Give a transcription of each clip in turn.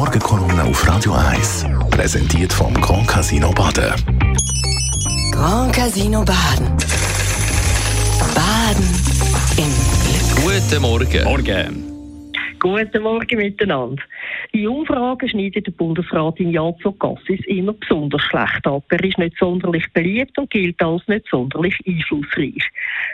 Morgenkolumne auf Radio 1. Präsentiert vom Grand Casino Baden. Grand Casino Baden. Baden im Glück. Guten Morgen. Morgen. Guten Morgen miteinander. In Umfragen schneidet der Bundesrat in Jazo Cassis immer besonders schlecht ab. Er ist nicht sonderlich beliebt und gilt als nicht sonderlich einflussreich.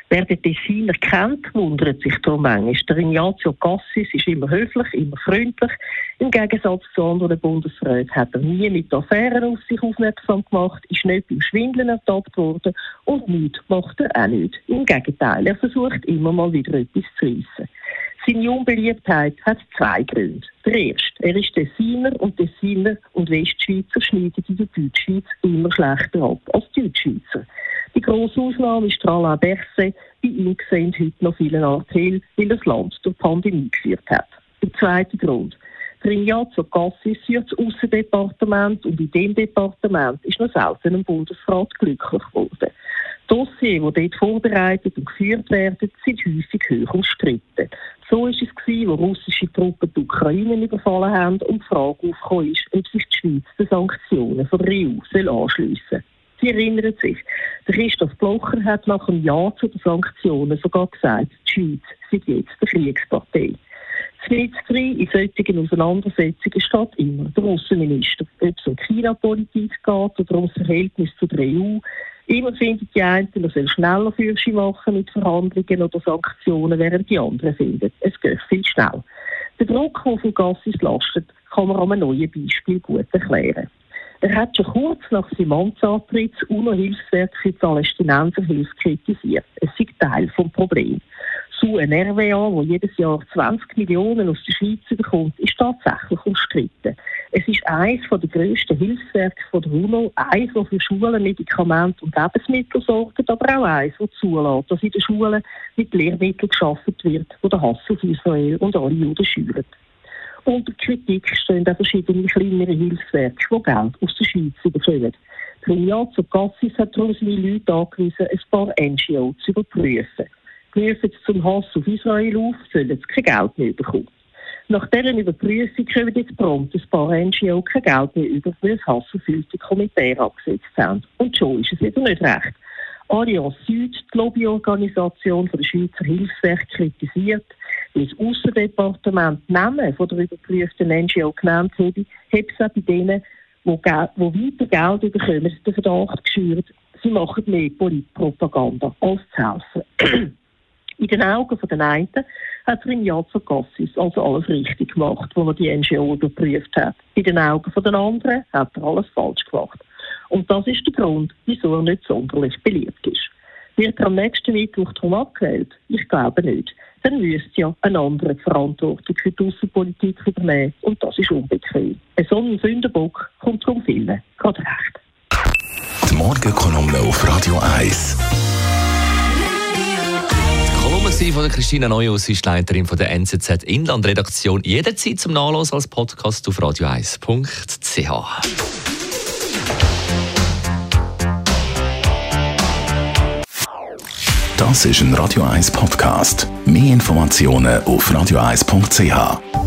Wer den Tessiner kennt, wundert sich darum manchmal. Der Ignazio Cassis ist immer höflich, immer freundlich. Im Gegensatz zu anderen Bundesräten hat er nie mit Affären auf sich aufmerksam gemacht, ist nicht beim Schwindeln ertappt worden und nichts macht er auch nicht. Im Gegenteil, er versucht immer mal wieder etwas zu reissen. Seine Unbeliebtheit hat zwei Gründe. Der erste, er ist Tessiner und Tessiner und Westschweizer schneiden in der Deutschschweiz immer schlechter ab als Deutschschweizer. Die grosse Ausnahme ist Alain Berset. Bei ihm sehen heute noch viele Nachteile, weil das Land durch die Pandemie geführt hat. Der zweite Grund. Der Ignazio Cassis führt das Aussendepartement und in dem Departement ist noch selten ein Bundesrat glücklich geworden. Dossiers, die dort vorbereitet und geführt werden, sind häufig hoch umstritten. So war es, gewesen, wo russische Truppen die Ukraine überfallen haben und die Frage aufgekommen ist, ob sich die Schweiz den Sanktionen von der EU anschliessen soll. Sie erinnern sich, der Christoph Blocher hat nach einem Ja zu den Sanktionen sogar gesagt, die Schweiz sei jetzt die Kriegspartei. Drin in solchen Auseinandersetzungen steht immer der Außenminister. Ob es um China-Politik geht oder um das Verhältnis zu der EU, Immer finden die einen, man soll schneller Fürsche machen mit Verhandlungen oder Sanktionen, während die anderen finden, es geht viel schnell. Der Druck, der von Gassis lastet, kann man an einem neuen Beispiel gut erklären. Er hat schon kurz nach seinem Amtsantritt das UNO-Hilfswerk für die Palästinenserhilfe kritisiert. Es ist Teil des Problems zu ein RWA, wo jedes Jahr 20 Millionen aus der Schweiz bekommt, ist tatsächlich umstritten. Es ist eines der grössten Hilfswerke der UNO, eines, das für Schulen, Medikamente und Lebensmittel sorgt, aber auch eines, das zulässt, dass in den Schulen mit Lehrmitteln geschaffen wird, die der Hass auf Israel und alle Juden schüren. Unter Kritik stehen auch verschiedene kleinere Hilfswerke, die Geld aus der Schweiz bekommen. Trignazzo Cassis hat darum seine Leute angewiesen, ein paar NGO zu überprüfen rufen zum Hass auf Israel auf, sollen sie kein Geld mehr bekommen. Nach deren Überprüfung kommen jetzt prompt ein paar NGO kein Geld mehr über, weil das hasserfüllte Komitee abgesetzt haben. Und schon ist es wieder nicht recht. Allianz Süd, die Lobbyorganisation der Schweizer Hilfswerk, kritisiert, weil das Aussendepartement Namen von der überprüften NGO genannt habe, hat es auch bei denen, die, weiter Geld bekommen, den Verdacht geschürt, sie machen mehr Politpropaganda als zu helfen. In den Augen den einen hat er im Jahr zu Cassis also alles richtig gemacht, wo er die NGO überprüft hat. In den Augen den anderen hat er alles falsch gemacht. Und das ist der Grund, wieso er nicht sonderlich beliebt ist. Wird er am nächsten Mittwoch darum abgewählt? Ich glaube nicht. Dann müsste ja ein anderer die Verantwortung für die Außenpolitik übernehmen. Und das ist unbequem. Ein so Sündenbock kommt darum vielen gerade recht. Die Morgenkolumne auf Radio 1 von Christina Neuhaus, ist Leiterin von der NZZ Inlandredaktion. Jederzeit zum Nachlesen als Podcast auf radio1.ch. Das ist ein Radio 1 Podcast. Mehr Informationen auf radio1.ch.